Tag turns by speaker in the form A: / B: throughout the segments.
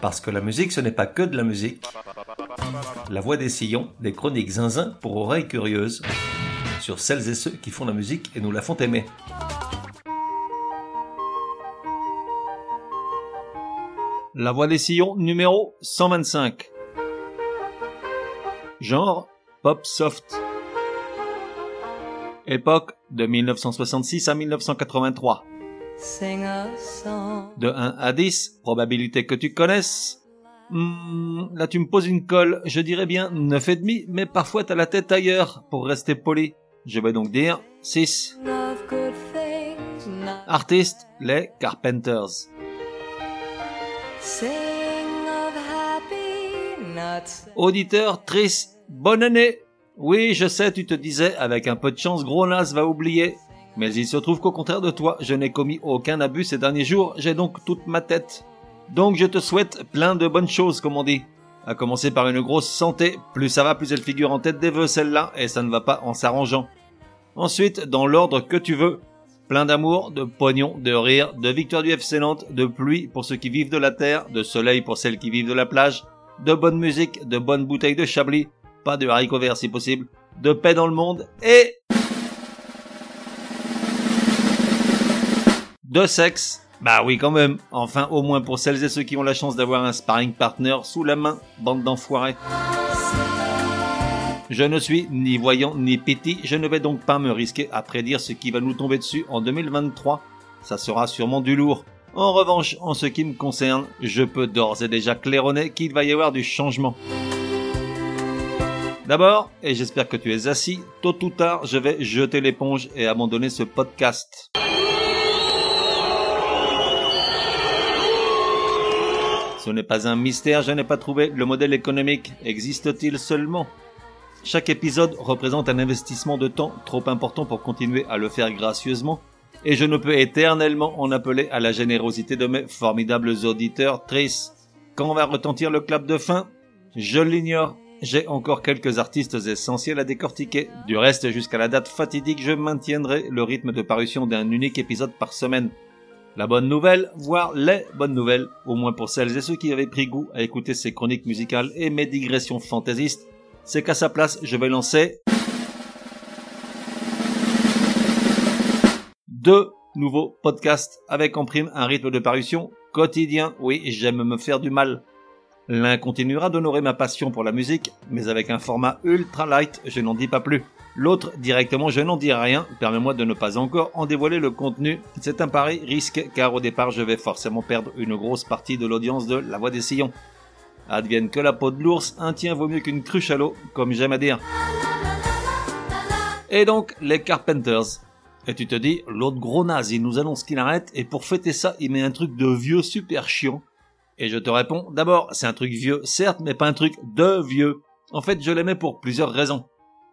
A: Parce que la musique, ce n'est pas que de la musique. La voix des sillons, des chroniques zinzin pour oreilles curieuses, sur celles et ceux qui font la musique et nous la font aimer. La voix des sillons numéro 125. Genre pop soft. Époque de 1966 à 1983. De 1 à 10, probabilité que tu connaisses. Hmm, là tu me poses une colle, je dirais bien 9,5, mais parfois t'as la tête ailleurs, pour rester poli. Je vais donc dire 6. Artiste, les Carpenters. Auditeur, triste, bonne année. Oui, je sais, tu te disais, avec un peu de chance, gros Nas va oublier. Mais il se trouve qu'au contraire de toi, je n'ai commis aucun abus ces derniers jours, j'ai donc toute ma tête. Donc je te souhaite plein de bonnes choses, comme on dit. À commencer par une grosse santé, plus ça va, plus elle figure en tête des vœux celle-là, et ça ne va pas en s'arrangeant. Ensuite, dans l'ordre que tu veux, plein d'amour, de pognon, de rire, de victoire du FC Nantes, de pluie pour ceux qui vivent de la terre, de soleil pour celles qui vivent de la plage, de bonne musique, de bonnes bouteilles de chablis, pas de haricots verts si possible, de paix dans le monde, et... de sexe. Bah oui quand même. Enfin au moins pour celles et ceux qui ont la chance d'avoir un sparring partner sous la main, bande d'enfoirés. Je ne suis ni voyant ni petit, je ne vais donc pas me risquer à prédire ce qui va nous tomber dessus en 2023. Ça sera sûrement du lourd. En revanche, en ce qui me concerne, je peux d'ores et déjà claironner qu'il va y avoir du changement. D'abord, et j'espère que tu es assis, tôt ou tard, je vais jeter l'éponge et abandonner ce podcast. Ce n'est pas un mystère, je n'ai pas trouvé le modèle économique. Existe-t-il seulement? Chaque épisode représente un investissement de temps trop important pour continuer à le faire gracieusement, et je ne peux éternellement en appeler à la générosité de mes formidables auditeurs tristes. Quand va retentir le clap de fin? Je l'ignore. J'ai encore quelques artistes essentiels à décortiquer. Du reste, jusqu'à la date fatidique, je maintiendrai le rythme de parution d'un unique épisode par semaine. La bonne nouvelle, voire les bonnes nouvelles, au moins pour celles et ceux qui avaient pris goût à écouter ces chroniques musicales et mes digressions fantaisistes, c'est qu'à sa place, je vais lancer deux nouveaux podcasts avec en prime un rythme de parution quotidien. Oui, j'aime me faire du mal. L'un continuera d'honorer ma passion pour la musique, mais avec un format ultra light, je n'en dis pas plus. L'autre, directement, je n'en dis rien, permets-moi de ne pas encore en dévoiler le contenu. C'est un pari risque, car au départ, je vais forcément perdre une grosse partie de l'audience de La Voix des Sillons. Advienne que la peau de l'ours, un tien vaut mieux qu'une cruche à l'eau, comme j'aime à dire. Et donc, les Carpenters. Et tu te dis, l'autre gros naze, il nous annonce qu'il arrête, et pour fêter ça, il met un truc de vieux super chiant. Et je te réponds, d'abord, c'est un truc vieux, certes, mais pas un truc de vieux. En fait, je l'aimais pour plusieurs raisons.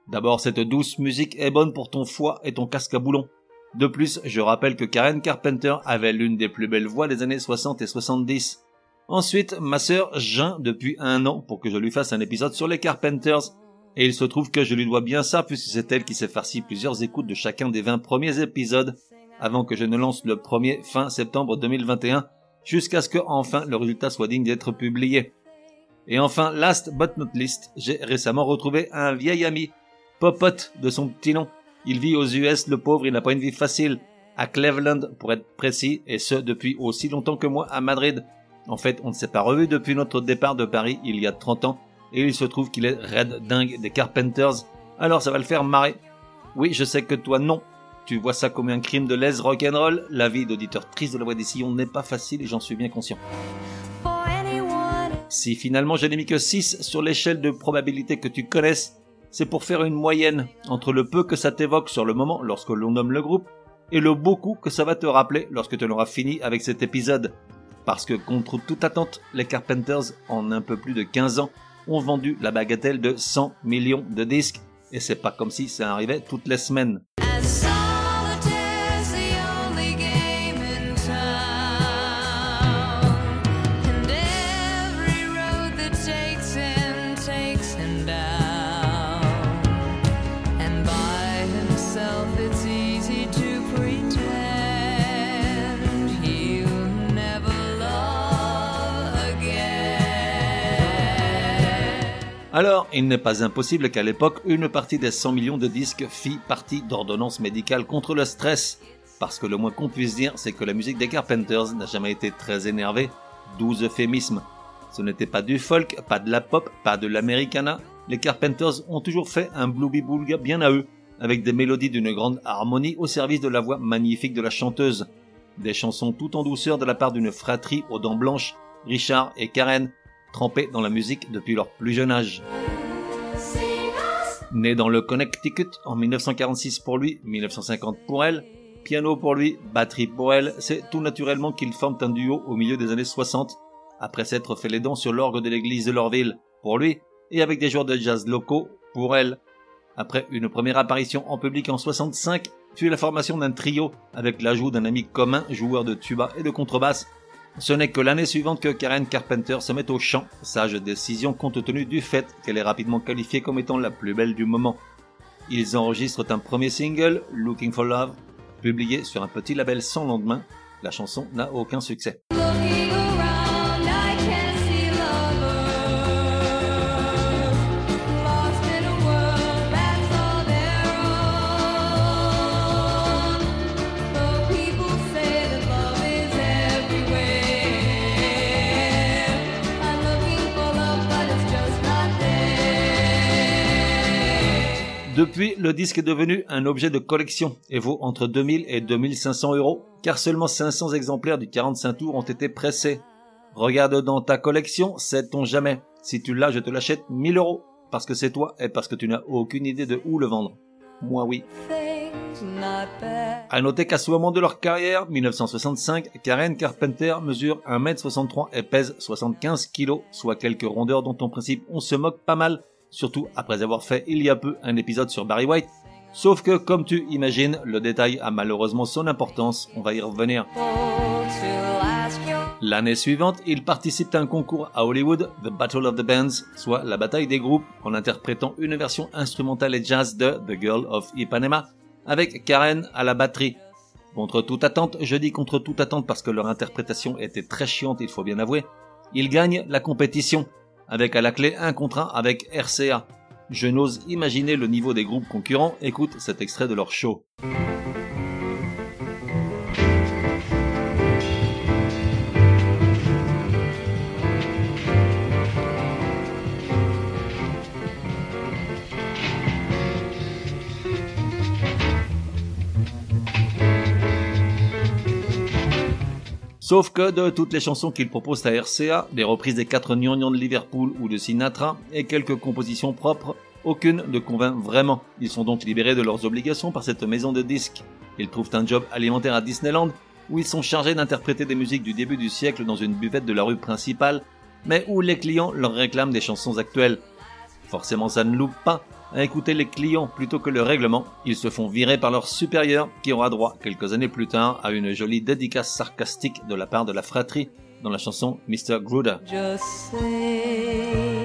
A: D'abord, cette douce musique est bonne pour ton foie et ton casque à boulon. De plus, je rappelle que Karen Carpenter avait l'une des plus belles voix des années 60 et 70. Ensuite, ma sœur geint depuis un an pour que je lui fasse un épisode sur les Carpenters. Et il se trouve que je lui dois bien ça puisque c'est elle qui s'est farci plusieurs écoutes de chacun des 20 premiers épisodes avant que je ne lance le premier fin septembre 2021 jusqu'à ce que enfin le résultat soit digne d'être publié. Et enfin, last but not least, j'ai récemment retrouvé un vieil ami Popote de son petit nom. Il vit aux US, le pauvre, il n'a pas une vie facile. À Cleveland, pour être précis, et ce depuis aussi longtemps que moi à Madrid. En fait, on ne s'est pas revu depuis notre départ de Paris il y a 30 ans, et il se trouve qu'il est red dingue des Carpenters. Alors ça va le faire marrer. Oui, je sais que toi non. Tu vois ça comme un crime de lèse rock'n'roll. La vie d'auditeur triste de la voix des sillons n'est pas facile et j'en suis bien conscient. Si finalement je n'ai mis que 6 sur l'échelle de probabilité que tu connaisses, c'est pour faire une moyenne entre le peu que ça t'évoque sur le moment lorsque l'on nomme le groupe et le beaucoup que ça va te rappeler lorsque tu auras fini avec cet épisode. Parce que contre toute attente, les Carpenters, en un peu plus de 15 ans, ont vendu la bagatelle de 100 millions de disques. Et c'est pas comme si ça arrivait toutes les semaines. Alors, il n'est pas impossible qu'à l'époque, une partie des 100 millions de disques fit partie d'ordonnances médicales contre le stress. Parce que le moins qu'on puisse dire, c'est que la musique des Carpenters n'a jamais été très énervée. Douze euphémismes. Ce n'était pas du folk, pas de la pop, pas de l'americana. Les Carpenters ont toujours fait un blueby boulga bien à eux, avec des mélodies d'une grande harmonie au service de la voix magnifique de la chanteuse. Des chansons tout en douceur de la part d'une fratrie aux dents blanches, Richard et Karen, trempés dans la musique depuis leur plus jeune âge. Né dans le Connecticut en 1946 pour lui, 1950 pour elle, piano pour lui, batterie pour elle, c'est tout naturellement qu'ils forment un duo au milieu des années 60, après s'être fait les dents sur l'orgue de l'église de leur ville, pour lui, et avec des joueurs de jazz locaux, pour elle. Après une première apparition en public en 65, puis la formation d'un trio avec l'ajout d'un ami commun, joueur de tuba et de contrebasse, ce n'est que l'année suivante que Karen Carpenter se met au chant, sage décision compte tenu du fait qu'elle est rapidement qualifiée comme étant la plus belle du moment. Ils enregistrent un premier single, Looking for Love, publié sur un petit label sans lendemain. La chanson n'a aucun succès. Depuis, le disque est devenu un objet de collection et vaut entre 2000 et 2500 euros, car seulement 500 exemplaires du 45 tours ont été pressés. Regarde dans ta collection, sait-on jamais. Si tu l'as, je te l'achète 1000 euros, parce que c'est toi et parce que tu n'as aucune idée de où le vendre. Moi oui. À noter qu'à ce moment de leur carrière, 1965, Karen Carpenter mesure 1m63 et pèse 75 kg, soit quelques rondeurs dont en principe on se moque pas mal surtout après avoir fait il y a peu un épisode sur Barry White. Sauf que, comme tu imagines, le détail a malheureusement son importance, on va y revenir. L'année suivante, il participe à un concours à Hollywood, The Battle of the Bands, soit la bataille des groupes, en interprétant une version instrumentale et jazz de The Girl of Ipanema, avec Karen à la batterie. Contre toute attente, je dis contre toute attente parce que leur interprétation était très chiante, il faut bien avouer, ils gagnent la compétition, avec à la clé un contrat avec RCA. Je n'ose imaginer le niveau des groupes concurrents, écoute cet extrait de leur show. Sauf que de toutes les chansons qu'il propose à RCA, des reprises des quatre gnangnans de Liverpool ou de Sinatra et quelques compositions propres, aucune ne convainc vraiment. Ils sont donc libérés de leurs obligations par cette maison de disques. Ils trouvent un job alimentaire à Disneyland où ils sont chargés d'interpréter des musiques du début du siècle dans une buvette de la rue principale, mais où les clients leur réclament des chansons actuelles. Forcément ça ne loupe pas, à écouter les clients plutôt que le règlement, ils se font virer par leur supérieur qui aura droit quelques années plus tard à une jolie dédicace sarcastique de la part de la fratrie dans la chanson Mr. Gruder.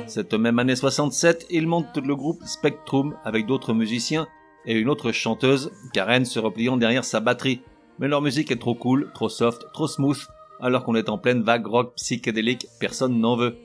A: Cette même année 67, ils montent le groupe Spectrum avec d'autres musiciens et une autre chanteuse, Karen se repliant derrière sa batterie. Mais leur musique est trop cool, trop soft, trop smooth, alors qu'on est en pleine vague rock psychédélique, personne n'en veut.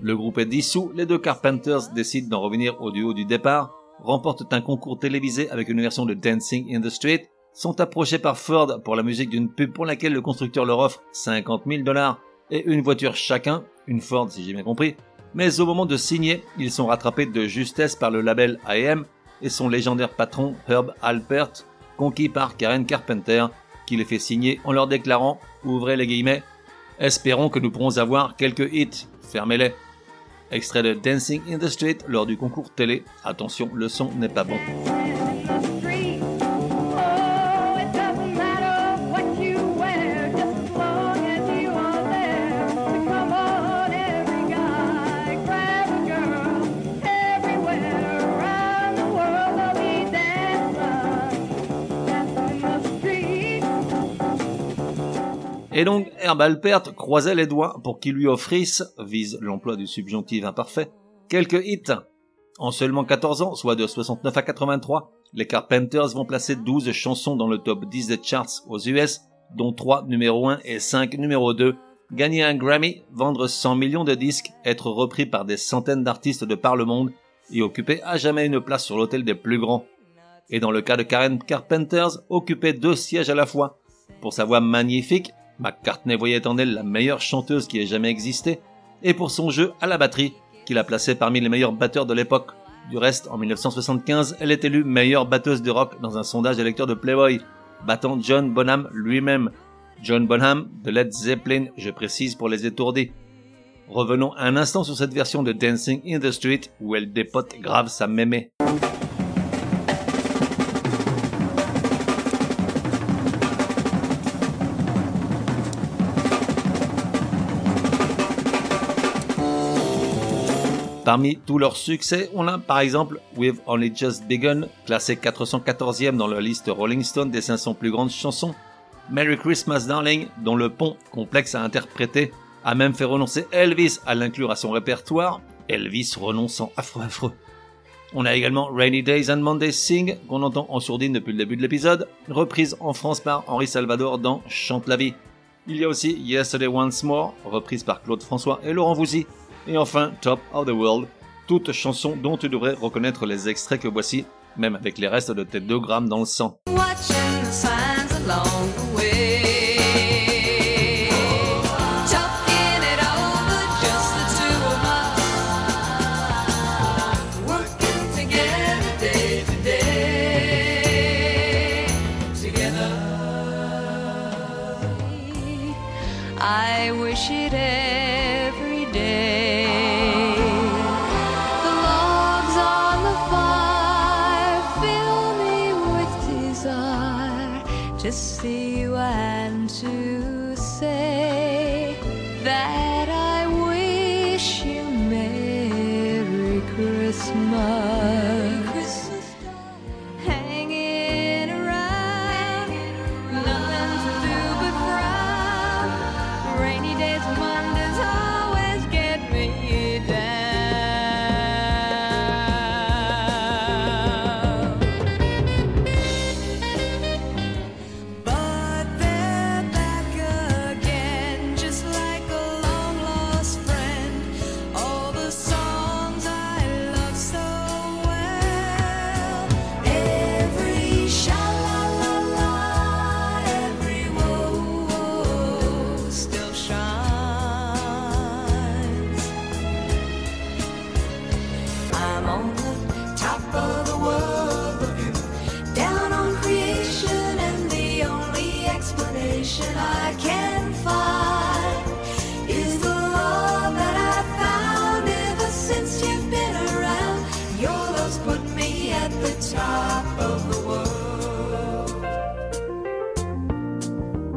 A: Le groupe est dissous, les deux Carpenters décident d'en revenir au duo du départ, remportent un concours télévisé avec une version de Dancing in the Street, sont approchés par Ford pour la musique d'une pub pour laquelle le constructeur leur offre 50 000 dollars et une voiture chacun, une Ford si j'ai bien compris, mais au moment de signer, ils sont rattrapés de justesse par le label IM et son légendaire patron Herb Alpert, conquis par Karen Carpenter, qui les fait signer en leur déclarant, ouvrez les guillemets, espérons que nous pourrons avoir quelques hits, fermez-les. Extrait de Dancing in the Street lors du concours télé. Attention, le son n'est pas bon. Et donc, Herb Alpert croisait les doigts pour qu'il lui offrisse, vise l'emploi du subjonctif imparfait, quelques hits. En seulement 14 ans, soit de 69 à 83, les Carpenters vont placer 12 chansons dans le top 10 des charts aux US, dont 3 numéro 1 et 5 numéro 2, gagner un Grammy, vendre 100 millions de disques, être repris par des centaines d'artistes de par le monde et occuper à jamais une place sur l'hôtel des plus grands. Et dans le cas de Karen Carpenters, occuper deux sièges à la fois. Pour sa voix magnifique, McCartney voyait en elle la meilleure chanteuse qui ait jamais existé, et pour son jeu à la batterie, qui la plaçait parmi les meilleurs batteurs de l'époque. Du reste, en 1975, elle est élue meilleure batteuse de rock dans un sondage des lecteurs de Playboy, battant John Bonham lui-même. John Bonham de Led Zeppelin, je précise pour les étourdis. Revenons un instant sur cette version de Dancing in the Street où elle dépote grave sa mémé. Parmi tous leurs succès, on a par exemple We've Only Just Begun, classé 414e dans la liste Rolling Stone des 500 plus grandes chansons, Merry Christmas Darling, dont le pont, complexe à interpréter, a même fait renoncer Elvis à l'inclure à son répertoire, Elvis renonçant affreux affreux. On a également Rainy Days and Mondays Sing, qu'on entend en sourdine depuis le début de l'épisode, reprise en France par Henri Salvador dans Chante la vie. Il y a aussi Yesterday Once More, reprise par Claude François et Laurent Vousy, et enfin, Top of the World, toute chanson dont tu devrais reconnaître les extraits que voici, même avec les restes de tes 2 grammes dans le sang.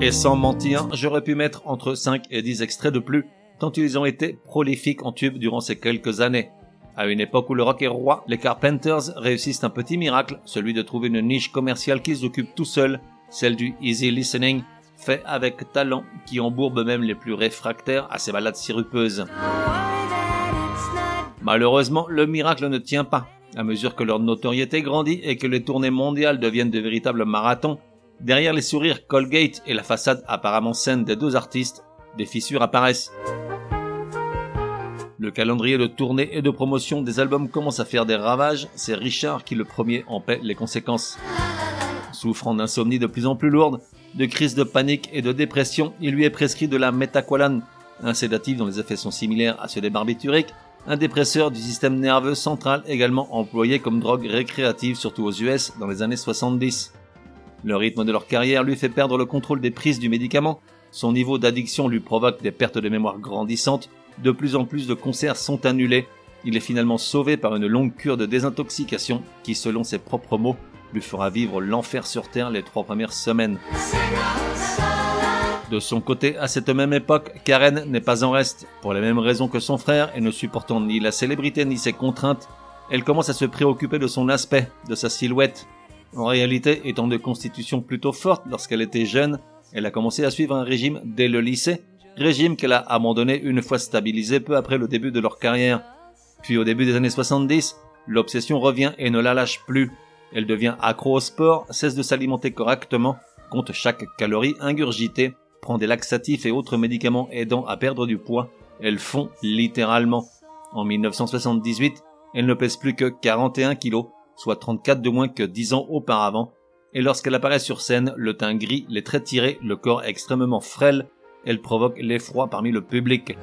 A: Et sans mentir, j'aurais pu mettre entre 5 et 10 extraits de plus, tant ils ont été prolifiques en tube durant ces quelques années. À une époque où le rock est roi, les Carpenters réussissent un petit miracle, celui de trouver une niche commerciale qu'ils occupent tout seuls, celle du easy listening, fait avec talent, qui embourbe même les plus réfractaires à ces balades sirupeuses. Malheureusement, le miracle ne tient pas. À mesure que leur notoriété grandit et que les tournées mondiales deviennent de véritables marathons, derrière les sourires Colgate et la façade apparemment saine des deux artistes, des fissures apparaissent. Le calendrier de tournée et de promotion des albums commence à faire des ravages, c'est Richard qui le premier en paie les conséquences. Souffrant d'insomnie de plus en plus lourde, de crises de panique et de dépression, il lui est prescrit de la métaqualane, un sédatif dont les effets sont similaires à ceux des barbituriques, un dépresseur du système nerveux central également employé comme drogue récréative surtout aux US dans les années 70. Le rythme de leur carrière lui fait perdre le contrôle des prises du médicament, son niveau d'addiction lui provoque des pertes de mémoire grandissantes, de plus en plus de concerts sont annulés, il est finalement sauvé par une longue cure de désintoxication qui, selon ses propres mots, lui fera vivre l'enfer sur Terre les trois premières semaines. De son côté, à cette même époque, Karen n'est pas en reste. Pour les mêmes raisons que son frère et ne supportant ni la célébrité ni ses contraintes, elle commence à se préoccuper de son aspect, de sa silhouette. En réalité, étant de constitution plutôt forte lorsqu'elle était jeune, elle a commencé à suivre un régime dès le lycée, régime qu'elle a abandonné une fois stabilisé peu après le début de leur carrière. Puis au début des années 70, l'obsession revient et ne la lâche plus. Elle devient accro au sport, cesse de s'alimenter correctement, compte chaque calorie ingurgitée prend des laxatifs et autres médicaments aidant à perdre du poids, elle fond littéralement. En 1978, elle ne pèse plus que 41 kilos, soit 34 de moins que 10 ans auparavant, et lorsqu'elle apparaît sur scène, le teint gris, les traits tirés, le corps extrêmement frêle, elle provoque l'effroi parmi le public.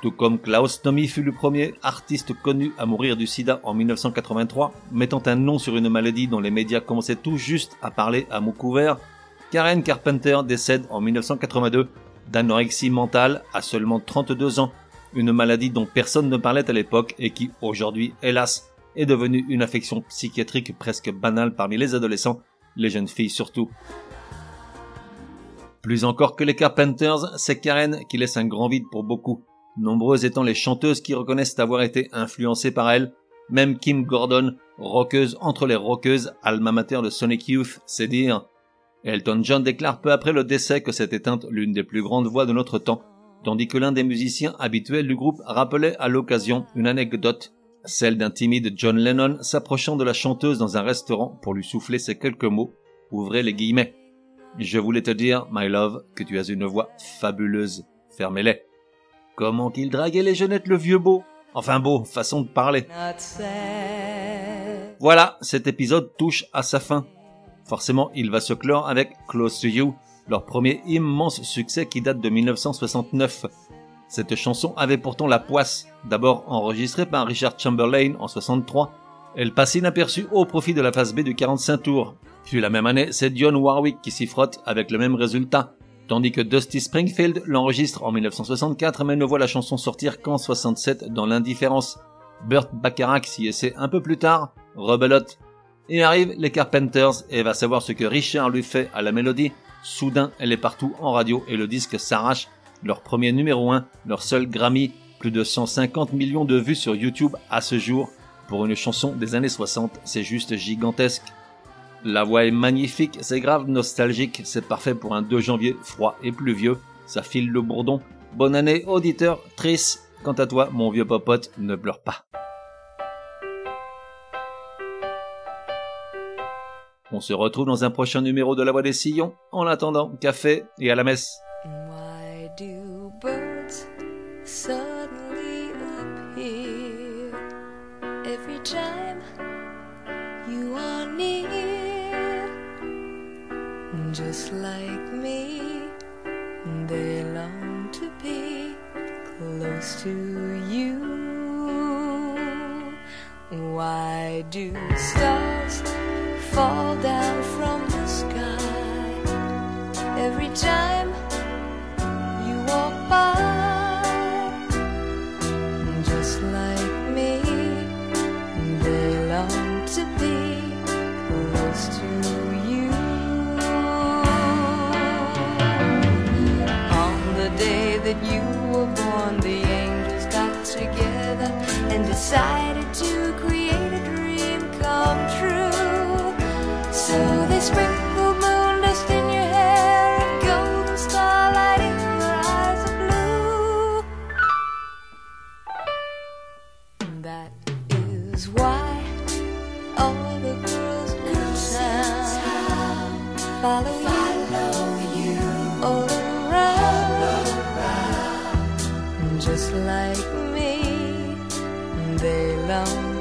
A: Tout comme Klaus Nomi fut le premier artiste connu à mourir du sida en 1983, mettant un nom sur une maladie dont les médias commençaient tout juste à parler à mots couverts, Karen Carpenter décède en 1982 d'anorexie mentale à seulement 32 ans, une maladie dont personne ne parlait à l'époque et qui aujourd'hui, hélas, est devenue une affection psychiatrique presque banale parmi les adolescents, les jeunes filles surtout. Plus encore que les Carpenters, c'est Karen qui laisse un grand vide pour beaucoup nombreuses étant les chanteuses qui reconnaissent avoir été influencées par elle, même Kim Gordon, rockeuse entre les rockeuses, alma mater de Sonic Youth, c'est dire. Elton John déclare peu après le décès que s'est éteinte l'une des plus grandes voix de notre temps, tandis que l'un des musiciens habituels du groupe rappelait à l'occasion une anecdote, celle d'un timide John Lennon s'approchant de la chanteuse dans un restaurant pour lui souffler ces quelques mots, ouvrez les guillemets. Je voulais te dire, my love, que tu as une voix fabuleuse. Fermez-les. Comment qu'il draguait les jeunettes le vieux beau Enfin beau, façon de parler. Voilà, cet épisode touche à sa fin. Forcément, il va se clore avec Close to You, leur premier immense succès qui date de 1969. Cette chanson avait pourtant la poisse, d'abord enregistrée par Richard Chamberlain en 63. Elle passe inaperçue au profit de la phase B du 45 tours. Puis la même année, c'est Dionne Warwick qui s'y frotte avec le même résultat tandis que Dusty Springfield l'enregistre en 1964 mais ne voit la chanson sortir qu'en 67 dans l'indifférence. Burt Bacharach s'y essaie un peu plus tard, rebelote. Et arrivent les Carpenters et va savoir ce que Richard lui fait à la mélodie. Soudain, elle est partout en radio et le disque s'arrache. Leur premier numéro 1, leur seul Grammy, plus de 150 millions de vues sur YouTube à ce jour. Pour une chanson des années 60, c'est juste gigantesque. La voix est magnifique, c'est grave nostalgique, c'est parfait pour un 2 janvier froid et pluvieux, ça file le bourdon. Bonne année auditeur, Tris, quant à toi mon vieux popote, ne pleure pas. On se retrouve dans un prochain numéro de La Voix des Sillons. En attendant, café et à la messe.
B: To you. Why do stars fall down from the sky every time you walk by? Just like me, they long to be close to you. On the day that you Just like me, they long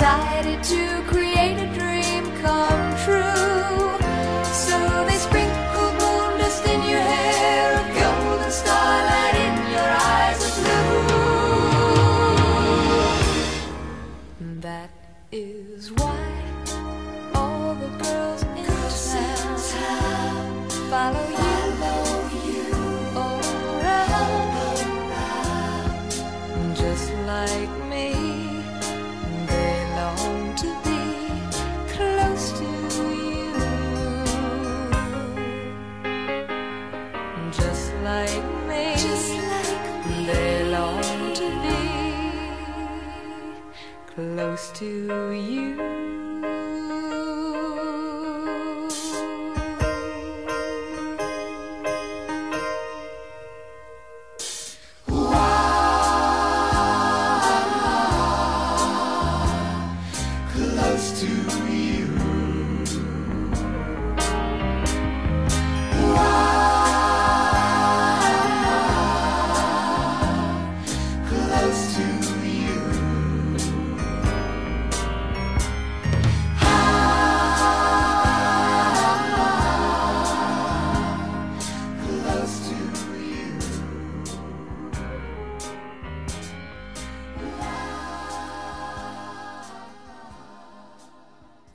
B: decided to like me.
C: Just like me. They long to be
B: close to you.